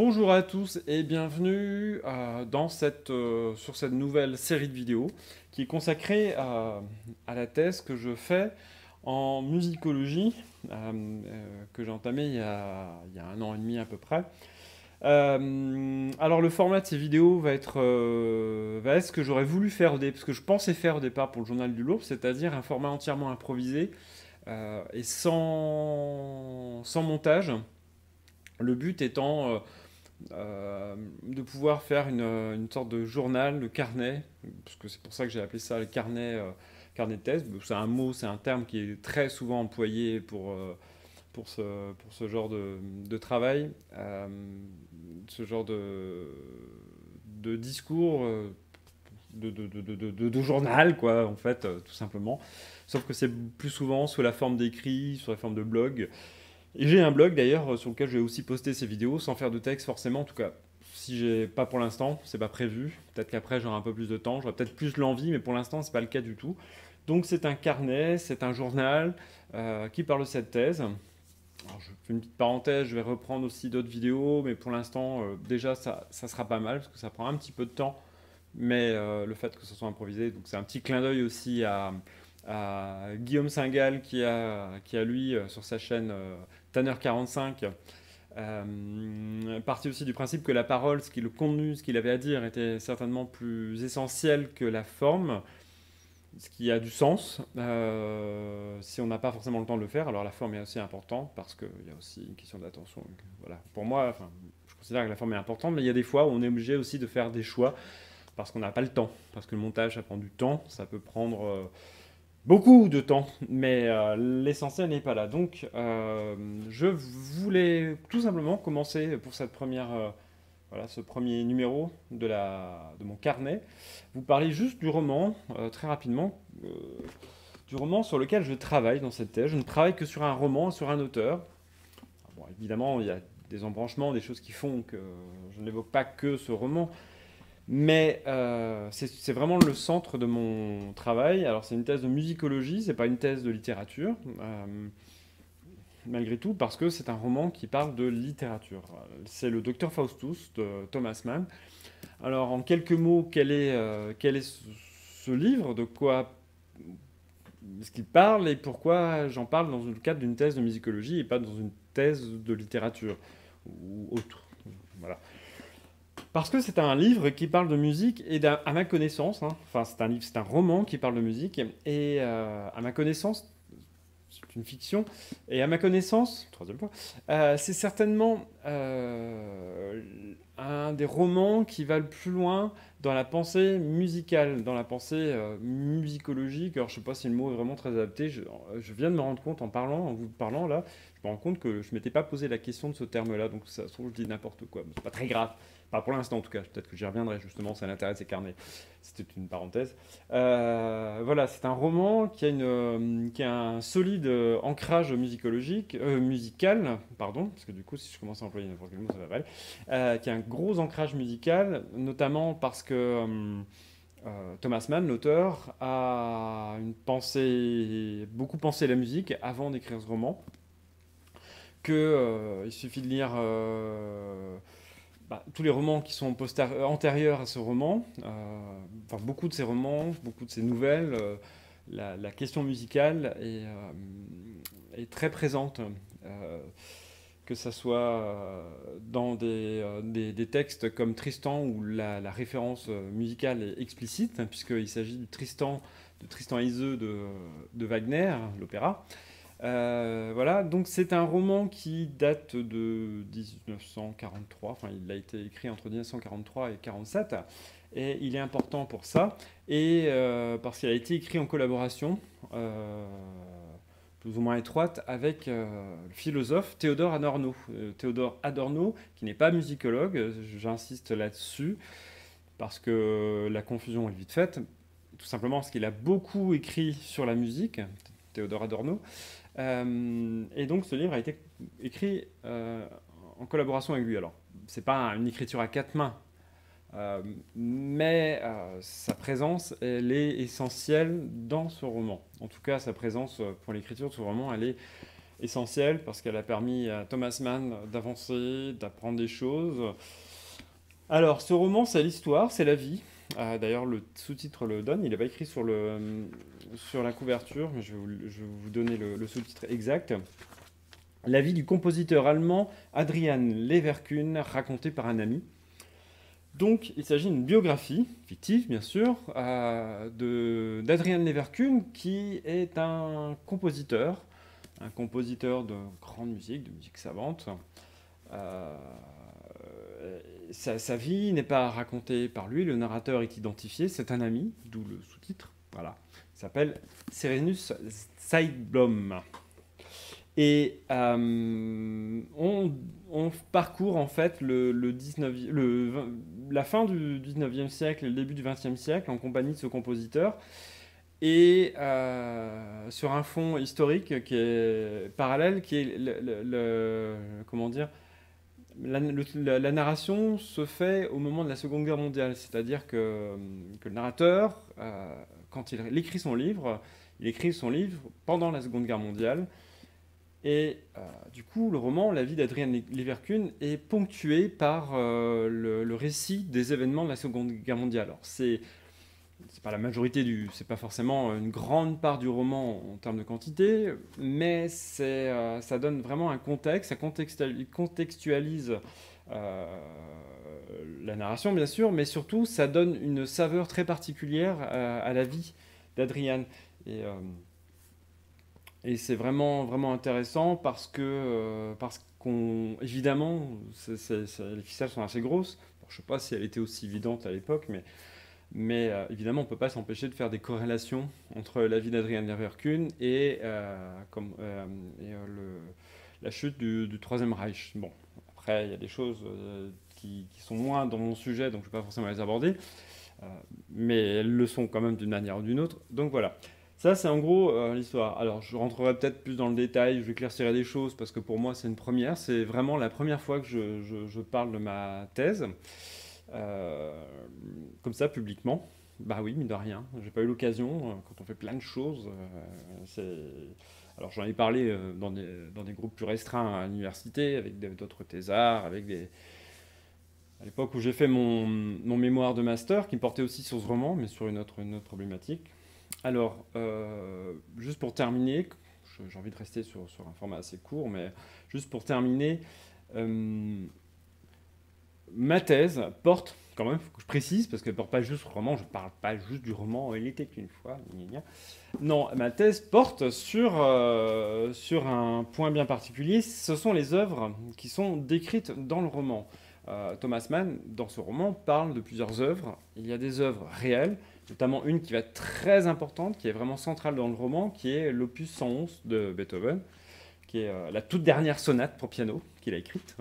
Bonjour à tous et bienvenue euh, dans cette, euh, sur cette nouvelle série de vidéos qui est consacrée à, à la thèse que je fais en musicologie, euh, que j'ai entamée il y, a, un an et demi à peu près. alors le format de ces vidéos va être, va ce que j'aurais voulu faire, au parce que je pensais faire au départ pour le journal du Louvre, c'est-à-dire un format entièrement improvisé et sans montage. Le but étant euh, de pouvoir faire une, une, sorte de journal, de carnet, parce que c'est pour ça que j'ai appelé ça le carnet, euh, carnet de thèse. C'est un mot, c'est un terme qui est très souvent employé pour, euh, pour, ce, pour ce genre de, de travail, ce genre de, de discours. De, de, de, journal, quoi, en fait, tout simplement. Sauf que c'est plus souvent sous la forme d'écrit, sous la forme de blog. J'ai un blog d'ailleurs sur lequel je vais aussi poster ces vidéos sans faire de texte forcément, en tout cas. Si j'ai pas pour l'instant, c'est pas prévu. Peut-être qu'après j'aurai un peu plus de temps, j'aurai peut-être plus l'envie, mais pour l'instant c'est pas le cas du tout. Donc c'est un carnet, c'est un journal euh, qui parle de cette thèse. Je fais une petite parenthèse, je vais reprendre aussi d'autres vidéos, mais pour l'instant euh, déjà ça, ça, sera pas mal parce que ça prend un petit peu de temps. Mais euh, le fait que ce soit improvisé, donc c'est un petit clin d'œil aussi à, à, Guillaume Singal qui a, qui a lui sur sa chaîne Tanner 45 euh, parti aussi du principe que la parole, ce qui, le contenu, ce qu'il avait à dire était certainement plus essentiel que la forme, ce qui a du sens euh, si on n'a pas forcément le temps de le faire. Alors la forme est aussi importante parce qu'il y a aussi une question d'attention. Voilà. Pour moi, je considère que la forme est importante, mais il y a des fois où on est obligé aussi de faire des choix parce qu'on n'a pas le temps, parce que le montage ça prend du temps, ça peut prendre euh, beaucoup de temps, mais euh, l'essentiel n'est pas là. Donc, euh, je voulais tout simplement commencer pour cette première, euh, voilà, ce premier numéro de, mon carnet, vous parler juste du roman, très rapidement, du roman sur lequel je travaille dans cette thèse. Je ne travaille que sur un roman, sur un auteur. Bon, évidemment, il y a des embranchements, des choses qui font que je n'évoque pas que ce roman, mais euh, c'est vraiment le centre de mon travail. Alors c'est une thèse de musicologie, c'est pas une thèse de littérature, euh, malgré tout, parce que c'est un roman qui parle de littérature. C'est le Docteur Faustus de Thomas Mann. Alors en quelques mots, quel est, euh, quel est ce, ce, livre De quoi est-ce qu'il parle et pourquoi j'en parle dans le cadre d'une thèse de musicologie et pas dans une thèse de littérature ou autre Voilà. Parce que c'est un livre qui parle de musique et à ma connaissance, hein, enfin c'est un livre, c'est un roman qui parle de musique et euh, à ma connaissance, c'est une fiction et à ma connaissance, troisième point, euh, c'est certainement euh, un des romans qui va le plus loin dans la pensée musicale, dans la pensée euh, musicologique. Alors je sais pas si le mot est vraiment très adapté. Je, viens de me rendre compte en parlant, en vous parlant là, je me rends compte que je m'étais pas posé la question de ce terme-là, donc ça se trouve je dis n'importe quoi. C'est pas très grave. Enfin, pour l'instant, en tout cas, peut-être que j'y reviendrai justement, ça l'intérêt de ces carnets. C'était une parenthèse. Euh, voilà, c'est un roman qui a, une, qui a un solide ancrage musicologique, euh, musical, pardon, parce que du coup, si je commence à employer n'importe quel mot, ça va mal, euh, qui a gros ancrage musical, notamment parce que euh, Thomas Mann, l'auteur, a beaucoup pensé la musique avant d'écrire ce roman, que euh, il suffit de lire bah, tous les romans qui sont antérieurs à ce roman, euh, enfin beaucoup de ces romans, beaucoup de ces nouvelles, euh, la, question musicale euh, est très présente, que ce soit dans des, des, des, textes comme Tristan où la, référence musicale est explicite, puisqu'il s'agit du Tristan, de Tristan et Iseult de, Wagner, l'opéra. Euh, voilà, donc c'est un roman qui date de 1943, enfin il a été écrit entre 1943 et 1947, et il est important pour ça, et euh, parce qu'il a été écrit en collaboration, euh, plus ou moins étroite, avec euh, le philosophe Théodore Adorno. Euh, Théodore Adorno, qui n'est pas musicologue, j'insiste là-dessus, parce que la confusion est vite faite, tout simplement parce qu'il a beaucoup écrit sur la musique, Théodore Adorno, euh, et donc ce livre a été écrit euh, en collaboration avec lui. Alors, c'est pas une écriture à quatre mains, euh, mais euh, sa présence, elle est essentielle dans ce roman. En tout cas, sa présence pour l'écriture de ce roman, elle est, essentielle parce qu'elle a permis à Thomas Mann d'avancer, d'apprendre des choses. Alors, ce roman, c'est l'histoire, c'est la vie. Euh, d'ailleurs, le sous-titre le donne. Il n'est pas écrit sur, le, sur la couverture, mais je vais vous, donner le, sous-titre exact. La vie du compositeur allemand Adrian Leverkühn, racontée par un ami. Donc, il s'agit d'une biographie, fictive bien sûr, euh, d'Adrian Leverkühn, qui est un compositeur, un compositeur de grande musique, de musique savante. Euh, sa, vie n'est pas racontée par lui, le narrateur est identifié, c'est un ami, d'où le sous-titre. Voilà. Il s'appelle Serenus Seidblom. Et euh, on, parcourt en fait le, le 19, le, la fin du 19e siècle et le début du 20e siècle en compagnie de ce compositeur et euh, sur un fond historique qui est parallèle, qui est le comment dire, la, narration se fait au moment de la Seconde Guerre mondiale, c'est-à-dire que, le narrateur, euh, quand il, écrit son livre, il écrit son livre pendant la Seconde Guerre mondiale. Et euh, du coup, le roman, La vie d'Adrien Leverkusen, est ponctué par euh, le, récit des événements de la Seconde Guerre mondiale. Alors, c'est c'est pas la majorité du, c'est pas forcément une grande part du roman en termes de quantité, mais c'est, euh, ça donne vraiment un contexte, ça contextualise la narration bien sûr, mais surtout ça donne une saveur très particulière à la vie d'Adriane. Et c'est vraiment, vraiment intéressant parce que, parce qu'on, évidemment, les ficelles sont assez grosses. je sais pas si elle était aussi évidente à l'époque, mais mais euh, évidemment, on ne peut pas s'empêcher de faire des corrélations entre la vie d'Adrien Leverkusen et, euh, euh, la chute du, Troisième Reich. Bon, après, il y a des choses qui, sont moins dans mon sujet, donc je ne vais pas forcément les aborder, mais elles le sont quand même d'une manière ou d'une autre. Donc voilà. Ça, c'est en gros l'histoire. Alors, je rentrerai peut-être plus dans le détail, je éclaircirai des choses, parce que pour moi, c'est une première. C'est vraiment la première fois que je parle de ma thèse. Euh, comme ça, publiquement. Bah oui, mine de rien. J'ai pas eu l'occasion, euh, quand on fait plein de choses. Euh, alors j'en ai parlé dans des, dans, des, groupes plus restreints à l'université, avec d'autres thésards, avec des... À l'époque où j'ai fait mon, mon, mémoire de master, qui portait aussi sur ce roman, mais sur une autre, une autre problématique. Alors, juste pour terminer, j'ai envie de rester sur, un format assez court, mais juste pour terminer, ma thèse porte, quand même, faut que je précise, parce qu'elle ne porte pas juste le roman, je ne parle pas juste du roman Il était une fois. Non, ma thèse porte sur, euh, sur un point bien particulier, ce sont les œuvres qui sont décrites dans le roman. Euh, Thomas Mann, dans ce roman, parle de plusieurs œuvres. Il y a des œuvres réelles, notamment une qui va être très importante, qui est vraiment centrale dans le roman, qui est l'opus 111 de Beethoven, qui est euh, la toute dernière sonate pour piano qu'il a écrite.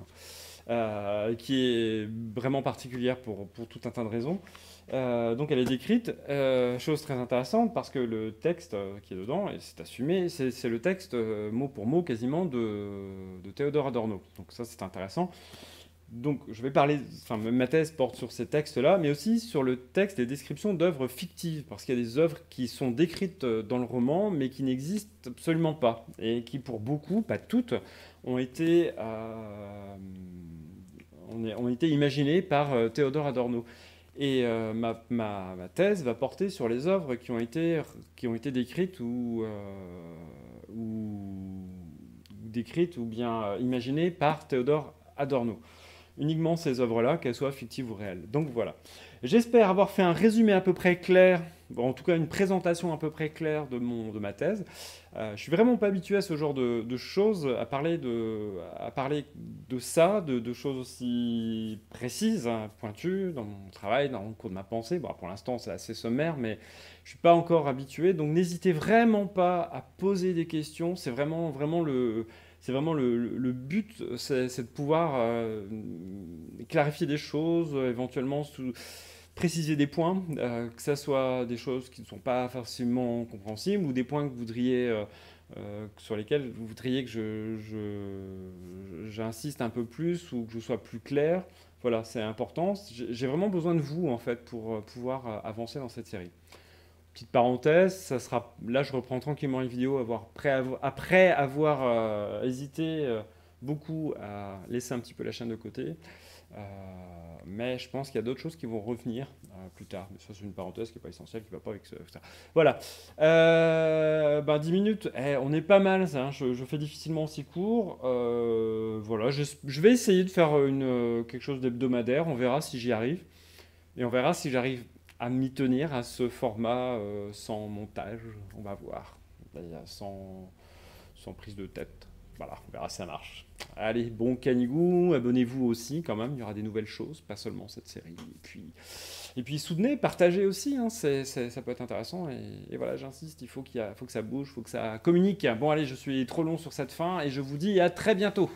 Euh, qui est vraiment particulière pour, pour, tout un tas de raisons. Donc elle est décrite, chose très intéressante parce que le texte qui est dedans, et c'est assumé, c'est le texte mot pour mot quasiment de, de Théodore Adorno. Donc ça c'est intéressant. Donc je vais parler, enfin ma thèse porte sur ces textes-là, mais aussi sur le texte et descriptions d'œuvres fictives, parce qu'il y a des œuvres qui sont décrites dans le roman, mais qui n'existent absolument pas, et qui pour beaucoup, pas toutes, ont été ont été imaginés par euh, Théodore Adorno. Et euh, ma, thèse va porter sur les œuvres qui ont été, qui ont été décrites ou, euh, ou, décrites ou bien imaginées par Théodore Adorno. Uniquement ces œuvres-là, qu'elles soient fictives ou réelles. Donc voilà. J'espère avoir fait un résumé à peu près clair, en tout cas une présentation à peu près claire de, mon, de ma thèse. Euh, je suis vraiment pas habitué à ce genre de, choses, à parler de, à parler de ça, de, choses aussi précises, hein, pointues dans mon travail, dans le cours de ma pensée. Bon, pour l'instant, c'est assez sommaire, mais je suis pas encore habitué. Donc, n'hésitez vraiment pas à poser des questions. C'est vraiment, vraiment le, c'est vraiment le, but, c'est, de pouvoir euh, clarifier des choses, éventuellement sous préciser des points, euh, que ce soit des choses qui ne sont pas forcément compréhensibles ou des points que vous voudriez, euh, euh, sur lesquels vous voudriez que je, j'insiste un peu plus ou que je sois plus clair. Voilà, c'est important. J'ai vraiment besoin de vous en fait pour pouvoir avancer dans cette série. Petite parenthèse, ça sera, là je reprends tranquillement les vidéos avoir, après avoir hésité beaucoup à laisser un petit peu la chaîne de côté. mais je pense qu'il y a d'autres choses qui vont revenir plus tard. Mais ça, c'est une parenthèse qui n'est pas essentielle, qui ne va pas avec ça. Voilà. Euh, ben, 10 minutes, eh, on est pas mal. Hein. je, fais difficilement aussi court. Euh, voilà, je, vais essayer de faire une, quelque chose d'hebdomadaire. On verra si j'y arrive. Et on verra si j'arrive à m'y tenir à ce format euh, sans montage. On va voir. Sans, sans prise de tête. Voilà, on verra si ça marche. Allez, bon canigou, abonnez-vous aussi quand même, il y aura des nouvelles choses, pas seulement cette série. Et puis, et puis soutenez, partagez aussi, hein, ça peut être intéressant. Et, voilà, j'insiste, il faut, qu'il faut que ça bouge, il faut que ça communique. Bon allez, je suis trop long sur cette fin et je vous dis à très bientôt.